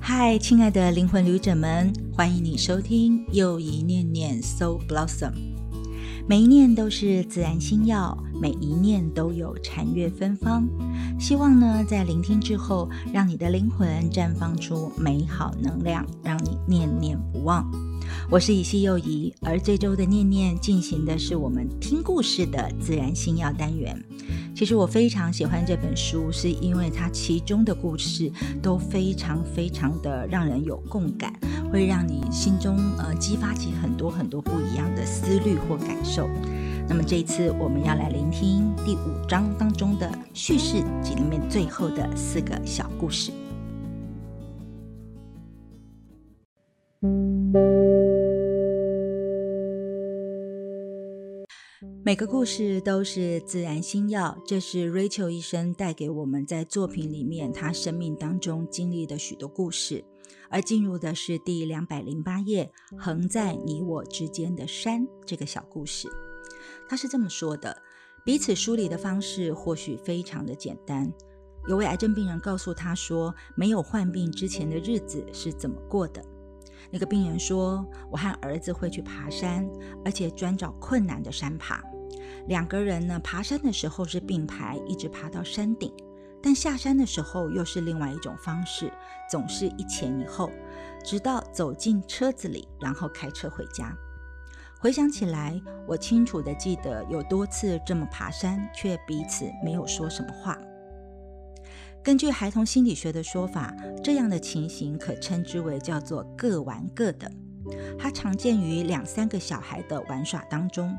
嗨，亲爱的灵魂旅者们，欢迎你收听又一念念 Soul Blossom。每一念都是自然心药，每一念都有禅悦芬芳。希望呢，在聆听之后，让你的灵魂绽放出美好能量，让你念念不忘。我是以西幼仪，而这周的念念进行的是我们听故事的自然星耀单元。其实我非常喜欢这本书，是因为它其中的故事都非常非常的让人有共感，会让你心中呃激发起很多很多不一样的思虑或感受。那么这一次我们要来聆听第五章当中的叙事集里面最后的四个小故事。每个故事都是自然星药，这是 Rachel 医生带给我们在作品里面他生命当中经历的许多故事。而进入的是第两百零八页，横在你我之间的山这个小故事。他是这么说的：彼此梳理的方式或许非常的简单。有位癌症病人告诉他说，没有患病之前的日子是怎么过的。那个病人说：“我和儿子会去爬山，而且专找困难的山爬。两个人呢，爬山的时候是并排，一直爬到山顶；但下山的时候又是另外一种方式，总是一前一后，直到走进车子里，然后开车回家。回想起来，我清楚的记得有多次这么爬山，却彼此没有说什么话。”根据孩童心理学的说法，这样的情形可称之为叫做各玩各的。它常见于两三个小孩的玩耍当中。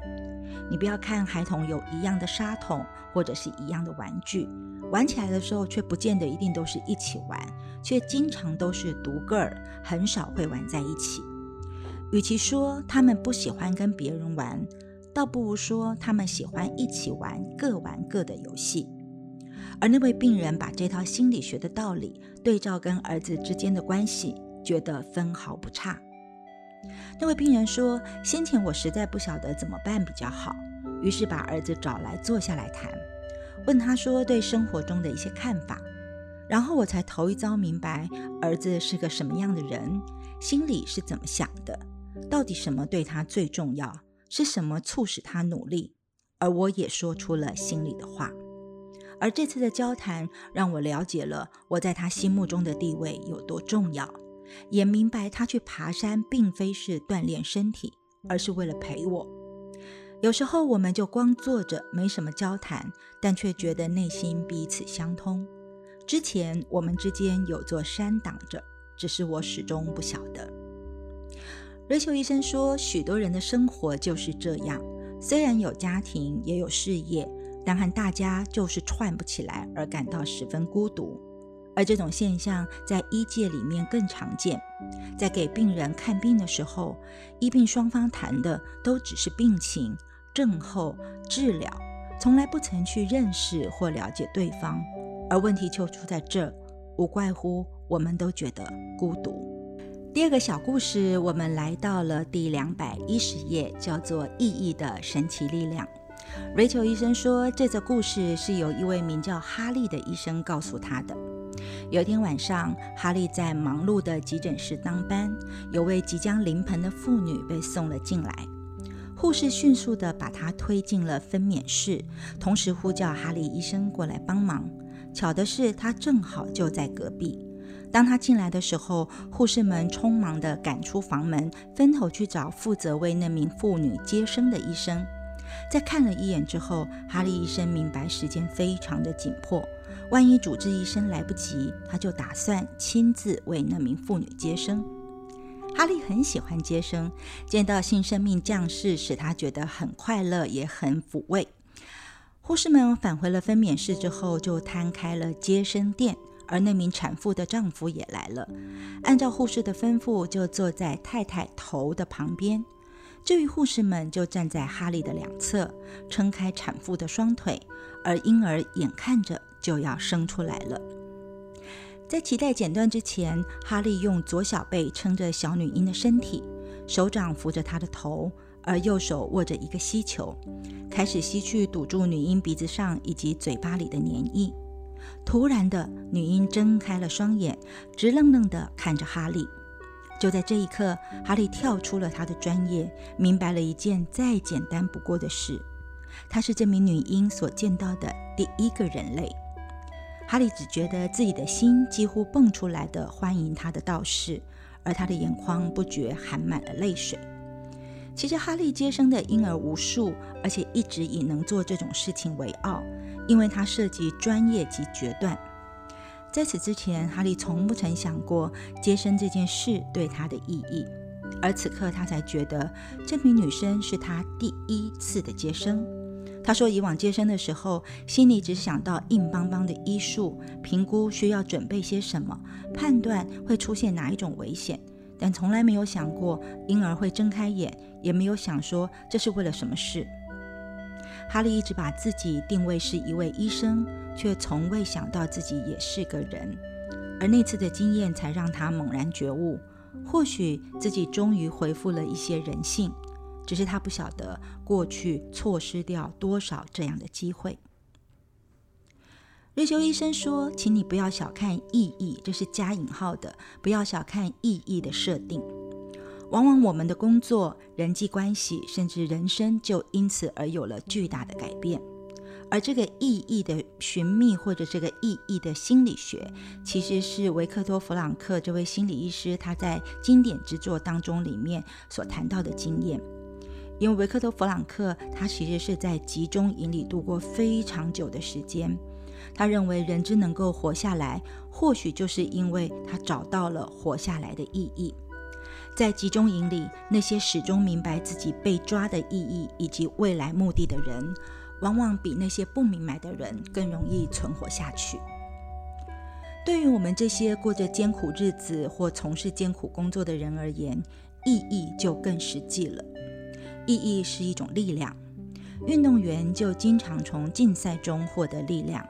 你不要看孩童有一样的沙桶或者是一样的玩具，玩起来的时候却不见得一定都是一起玩，却经常都是独个儿，很少会玩在一起。与其说他们不喜欢跟别人玩，倒不如说他们喜欢一起玩各玩各的游戏。而那位病人把这套心理学的道理对照跟儿子之间的关系，觉得分毫不差。那位病人说：“先前我实在不晓得怎么办比较好，于是把儿子找来坐下来谈，问他说对生活中的一些看法。然后我才头一遭明白儿子是个什么样的人，心里是怎么想的，到底什么对他最重要，是什么促使他努力。而我也说出了心里的话。”而这次的交谈让我了解了我在他心目中的地位有多重要，也明白他去爬山并非是锻炼身体，而是为了陪我。有时候我们就光坐着，没什么交谈，但却觉得内心彼此相通。之前我们之间有座山挡着，只是我始终不晓得。瑞秋医生说，许多人的生活就是这样，虽然有家庭，也有事业。但和大家就是串不起来，而感到十分孤独。而这种现象在医界里面更常见。在给病人看病的时候，医病双方谈的都只是病情、症候、治疗，从来不曾去认识或了解对方。而问题就出在这，无怪乎我们都觉得孤独。第二个小故事，我们来到了第两百一十页，叫做《意义的神奇力量》。Rachel 医生说，这则故事是由一位名叫哈利的医生告诉他的。有一天晚上，哈利在忙碌的急诊室当班，有位即将临盆的妇女被送了进来。护士迅速地把她推进了分娩室，同时呼叫哈利医生过来帮忙。巧的是，他正好就在隔壁。当他进来的时候，护士们匆忙地赶出房门，分头去找负责为那名妇女接生的医生。在看了一眼之后，哈利医生明白时间非常的紧迫，万一主治医生来不及，他就打算亲自为那名妇女接生。哈利很喜欢接生，见到新生命降世，使他觉得很快乐，也很抚慰。护士们返回了分娩室之后，就摊开了接生垫，而那名产妇的丈夫也来了，按照护士的吩咐，就坐在太太头的旁边。至于护士们，就站在哈利的两侧，撑开产妇的双腿，而婴儿眼看着就要生出来了。在脐带剪断之前，哈利用左小背撑着小女婴的身体，手掌扶着她的头，而右手握着一个吸球，开始吸去堵住女婴鼻子上以及嘴巴里的粘液。突然的，女婴睁开了双眼，直愣愣地看着哈利。就在这一刻，哈利跳出了他的专业，明白了一件再简单不过的事：他是这名女婴所见到的第一个人类。哈利只觉得自己的心几乎蹦出来的欢迎他的道士，而他的眼眶不觉含满了泪水。其实，哈利接生的婴儿无数，而且一直以能做这种事情为傲，因为他涉及专业及决断。在此之前，哈利从不曾想过接生这件事对他的意义，而此刻他才觉得这名女生是他第一次的接生。他说，以往接生的时候，心里只想到硬邦邦的医术，评估需要准备些什么，判断会出现哪一种危险，但从来没有想过婴儿会睁开眼，也没有想说这是为了什么事。哈利一直把自己定位是一位医生，却从未想到自己也是个人。而那次的经验才让他猛然觉悟，或许自己终于恢复了一些人性，只是他不晓得过去错失掉多少这样的机会。瑞秋医生说：“请你不要小看意义，这是加引号的，不要小看意义的设定。”往往我们的工作、人际关系，甚至人生，就因此而有了巨大的改变。而这个意义的寻觅，或者这个意义的心理学，其实是维克多·弗朗克这位心理医师他在经典之作当中里面所谈到的经验。因为维克多·弗朗克他其实是在集中营里度过非常久的时间，他认为人之能够活下来，或许就是因为他找到了活下来的意义。在集中营里，那些始终明白自己被抓的意义以及未来目的的人，往往比那些不明白的人更容易存活下去。对于我们这些过着艰苦日子或从事艰苦工作的人而言，意义就更实际了。意义是一种力量，运动员就经常从竞赛中获得力量。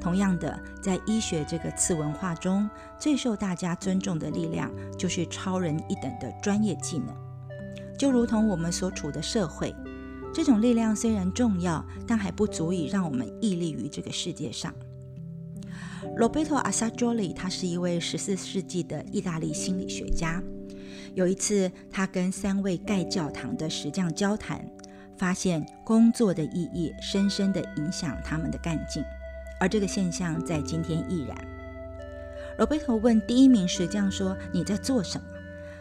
同样的，在医学这个次文化中，最受大家尊重的力量就是超人一等的专业技能。就如同我们所处的社会，这种力量虽然重要，但还不足以让我们屹立于这个世界上。Roberto Assagioli，他是一位十四世纪的意大利心理学家。有一次，他跟三位盖教堂的石匠交谈，发现工作的意义深深地影响他们的干劲。而这个现象在今天亦然。罗贝托问第一名石匠说：“你在做什么？”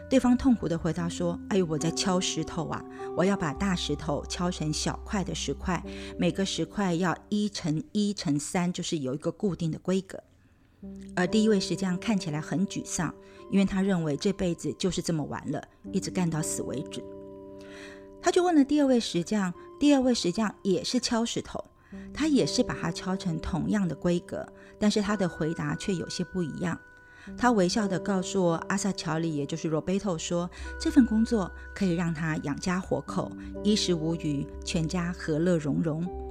对方痛苦地回答说：“哎呦，我在敲石头啊！我要把大石头敲成小块的石块，每个石块要一乘一乘三，就是有一个固定的规格。”而第一位石匠看起来很沮丧，因为他认为这辈子就是这么完了，一直干到死为止。他就问了第二位石匠，第二位石匠也是敲石头。他也是把它敲成同样的规格，但是他的回答却有些不一样。他微笑地告诉阿萨乔里，也就是 Roberto 说，这份工作可以让他养家活口，衣食无虞，全家和乐融融。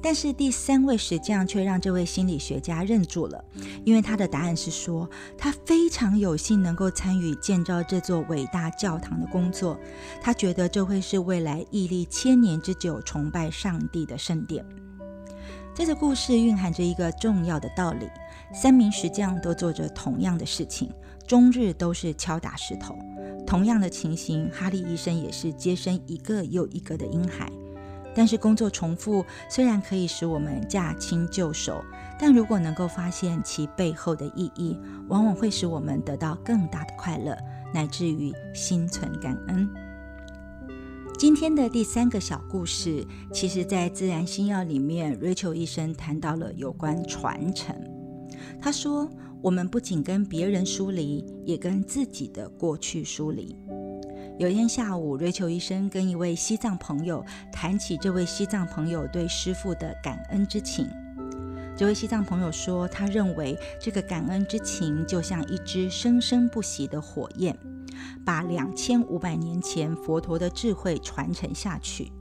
但是第三位石匠却让这位心理学家认住了，因为他的答案是说，他非常有幸能够参与建造这座伟大教堂的工作，他觉得这会是未来屹立千年之久、崇拜上帝的圣殿。这个故事蕴含着一个重要的道理：三名石匠都做着同样的事情，终日都是敲打石头。同样的情形，哈利医生也是接生一个又一个的婴孩。但是工作重复虽然可以使我们驾轻就熟，但如果能够发现其背后的意义，往往会使我们得到更大的快乐，乃至于心存感恩。今天的第三个小故事，其实在《自然星耀》里面，Rachel 医生谈到了有关传承。他说：“我们不仅跟别人疏离，也跟自己的过去疏离。”有一天下午，瑞秋医生跟一位西藏朋友谈起这位西藏朋友对师父的感恩之情。这位西藏朋友说，他认为这个感恩之情就像一支生生不息的火焰，把两千五百年前佛陀的智慧传承下去。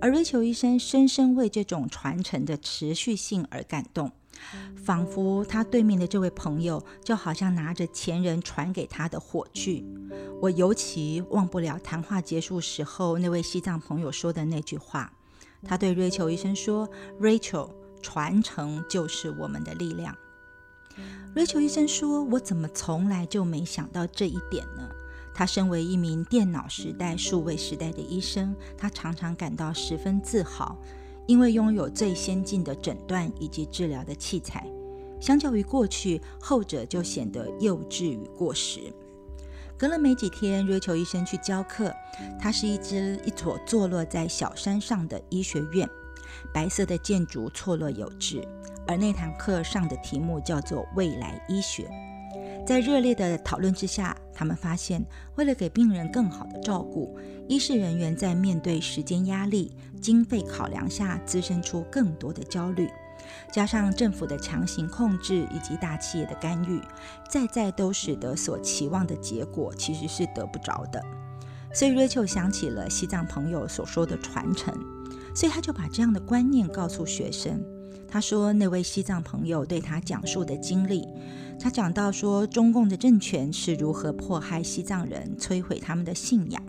而瑞秋医生深深为这种传承的持续性而感动。仿佛他对面的这位朋友就好像拿着前人传给他的火炬。我尤其忘不了谈话结束时候那位西藏朋友说的那句话：“他对瑞秋医生说：“Rachel，传承就是我们的力量。瑞秋医生说：“我怎么从来就没想到这一点呢？”他身为一名电脑时代、数位时代的医生，他常常感到十分自豪，因为拥有最先进的诊断以及治疗的器材。相较于过去，后者就显得幼稚与过时。隔了没几天，瑞秋医生去教课。它是一只一所坐落在小山上的医学院，白色的建筑错落有致。而那堂课上的题目叫做“未来医学”。在热烈的讨论之下，他们发现，为了给病人更好的照顾，医事人员在面对时间压力、经费考量下，滋生出更多的焦虑。加上政府的强行控制以及大企业的干预，再再都使得所期望的结果其实是得不着的。所以瑞秋想起了西藏朋友所说的传承，所以他就把这样的观念告诉学生。他说，那位西藏朋友对他讲述的经历。他讲到说，中共的政权是如何迫害西藏人，摧毁他们的信仰。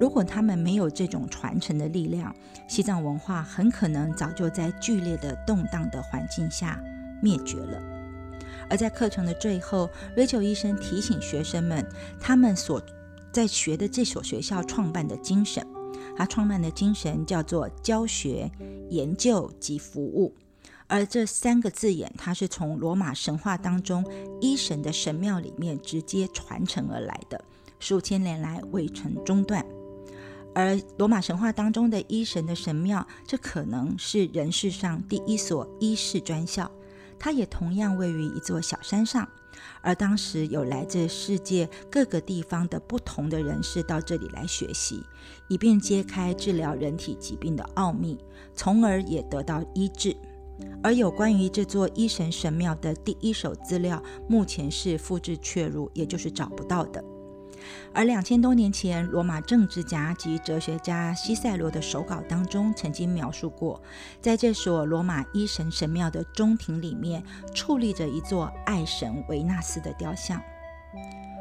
如果他们没有这种传承的力量，西藏文化很可能早就在剧烈的动荡的环境下灭绝了。而在课程的最后，Rachel 医生提醒学生们，他们所在学的这所学校创办的精神，他创办的精神叫做教学、研究及服务。而这三个字眼，它是从罗马神话当中医神的神庙里面直接传承而来的，数千年来未曾中断。而罗马神话当中的医神的神庙，这可能是人世上第一所医事专校，它也同样位于一座小山上。而当时有来自世界各个地方的不同的人士到这里来学习，以便揭开治疗人体疾病的奥秘，从而也得到医治。而有关于这座一神神庙的第一手资料，目前是复制确入，也就是找不到的。而两千多年前，罗马政治家及哲学家西塞罗的手稿当中，曾经描述过，在这所罗马一神神庙的中庭里面，矗立着一座爱神维纳斯的雕像。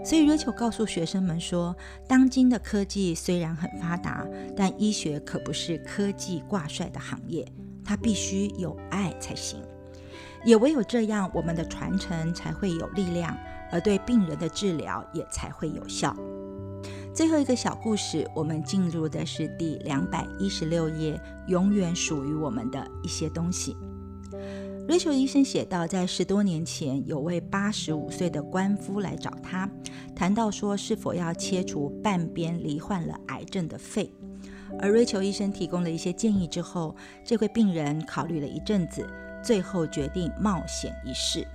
所以，瑞秋告诉学生们说，当今的科技虽然很发达，但医学可不是科技挂帅的行业。他必须有爱才行，也唯有这样，我们的传承才会有力量，而对病人的治疗也才会有效。最后一个小故事，我们进入的是第两百一十六页，永远属于我们的一些东西。瑞秋医生写道，在十多年前，有位八十五岁的官夫来找他，谈到说是否要切除半边罹患了癌症的肺。而瑞秋医生提供了一些建议之后，这位病人考虑了一阵子，最后决定冒险一试。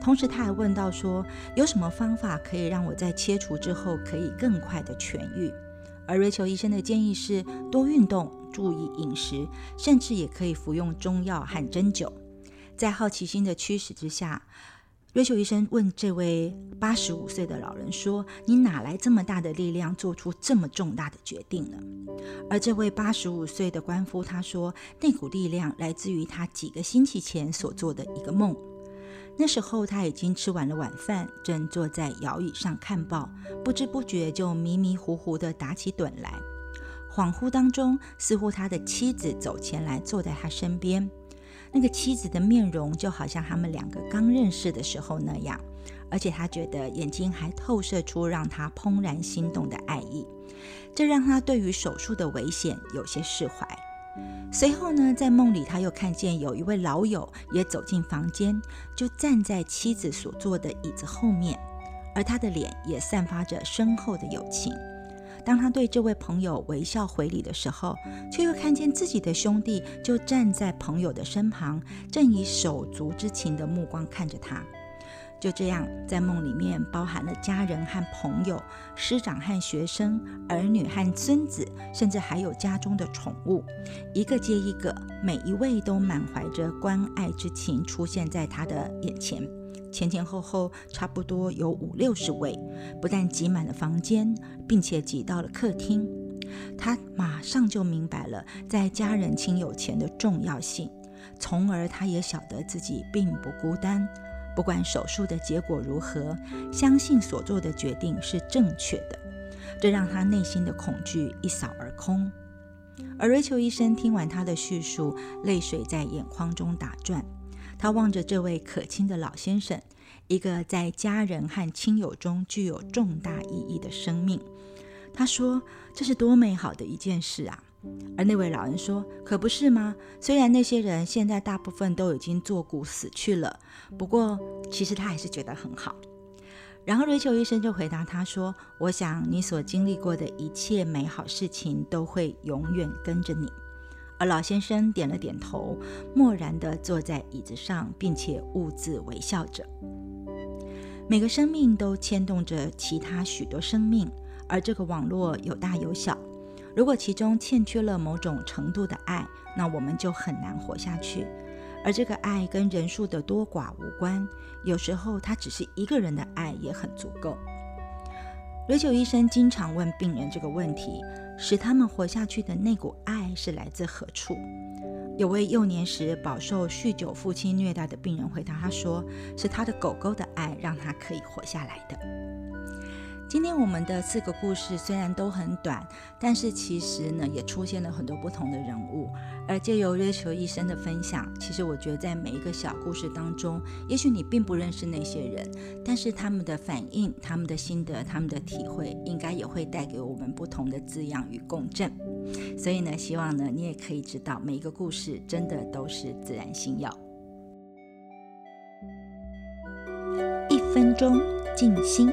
同时，他还问到说，有什么方法可以让我在切除之后可以更快的痊愈？而瑞秋医生的建议是多运动、注意饮食，甚至也可以服用中药和针灸。在好奇心的驱使之下。瑞秋医生问这位八十五岁的老人说：“你哪来这么大的力量，做出这么重大的决定呢？”而这位八十五岁的官夫他说：“那股力量来自于他几个星期前所做的一个梦。那时候他已经吃完了晚饭，正坐在摇椅上看报，不知不觉就迷迷糊糊地打起盹来。恍惚当中，似乎他的妻子走前来，坐在他身边。”那个妻子的面容就好像他们两个刚认识的时候那样，而且他觉得眼睛还透射出让他怦然心动的爱意，这让他对于手术的危险有些释怀。随后呢，在梦里他又看见有一位老友也走进房间，就站在妻子所坐的椅子后面，而他的脸也散发着深厚的友情。当他对这位朋友微笑回礼的时候，却又看见自己的兄弟就站在朋友的身旁，正以手足之情的目光看着他。就这样，在梦里面包含了家人和朋友、师长和学生、儿女和孙子，甚至还有家中的宠物，一个接一个，每一位都满怀着关爱之情出现在他的眼前。前前后后差不多有五六十位，不但挤满了房间，并且挤到了客厅。他马上就明白了在家人亲友前的重要性，从而他也晓得自己并不孤单。不管手术的结果如何，相信所做的决定是正确的，这让他内心的恐惧一扫而空。而瑞秋医生听完他的叙述，泪水在眼眶中打转。他望着这位可亲的老先生，一个在家人和亲友中具有重大意义的生命。他说：“这是多美好的一件事啊！”而那位老人说：“可不是吗？虽然那些人现在大部分都已经作古死去了，不过其实他还是觉得很好。”然后瑞秋医生就回答他说：“我想你所经历过的一切美好事情都会永远跟着你。”而老先生点了点头，默然地坐在椅子上，并且兀自微笑着。每个生命都牵动着其他许多生命，而这个网络有大有小。如果其中欠缺了某种程度的爱，那我们就很难活下去。而这个爱跟人数的多寡无关，有时候他只是一个人的爱也很足够。瑞九医生经常问病人这个问题：使他们活下去的那股爱是来自何处？有位幼年时饱受酗酒父亲虐待的病人回答他说：“是他的狗狗的爱让他可以活下来的。”今天我们的四个故事虽然都很短，但是其实呢也出现了很多不同的人物。而借由瑞秋医生的分享，其实我觉得在每一个小故事当中，也许你并不认识那些人，但是他们的反应、他们的心得、他们的体会，应该也会带给我们不同的滋养与共振。所以呢，希望呢你也可以知道，每一个故事真的都是自然心药。一分钟静心。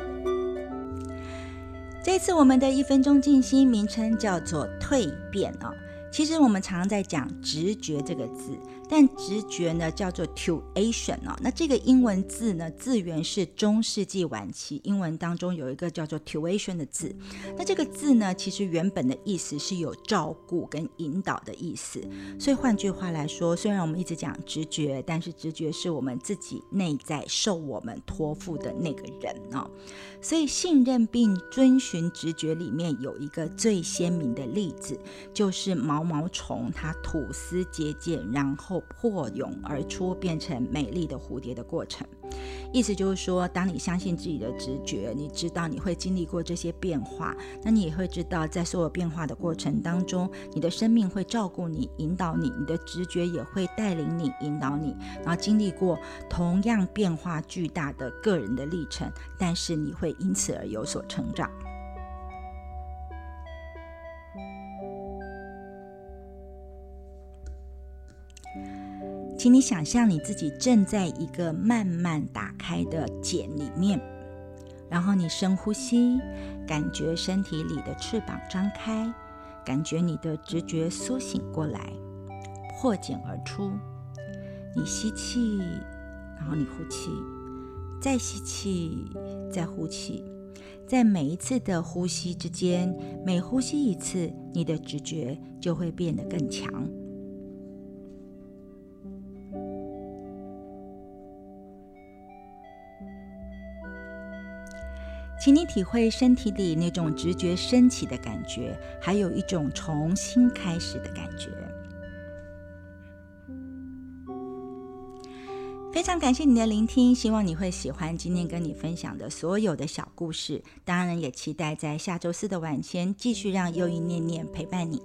这次我们的一分钟静心名称叫做蜕变哦。其实我们常在讲直觉这个字。但直觉呢叫做 tuition 哦，那这个英文字呢字源是中世纪晚期英文当中有一个叫做 tuition 的字，那这个字呢其实原本的意思是有照顾跟引导的意思，所以换句话来说，虽然我们一直讲直觉，但是直觉是我们自己内在受我们托付的那个人哦，所以信任并遵循直觉里面有一个最鲜明的例子，就是毛毛虫它吐丝结茧，然后破蛹而出，变成美丽的蝴蝶的过程，意思就是说，当你相信自己的直觉，你知道你会经历过这些变化，那你也会知道，在所有变化的过程当中，你的生命会照顾你、引导你，你的直觉也会带领你、引导你，然后经历过同样变化巨大的个人的历程，但是你会因此而有所成长。请你想象你自己正在一个慢慢打开的茧里面，然后你深呼吸，感觉身体里的翅膀张开，感觉你的直觉苏醒过来，破茧而出。你吸气，然后你呼气，再吸气，再呼气，在每一次的呼吸之间，每呼吸一次，你的直觉就会变得更强。请你体会身体里那种直觉升起的感觉，还有一种重新开始的感觉。非常感谢你的聆听，希望你会喜欢今天跟你分享的所有的小故事。当然，也期待在下周四的晚间继续让又一念念陪伴你。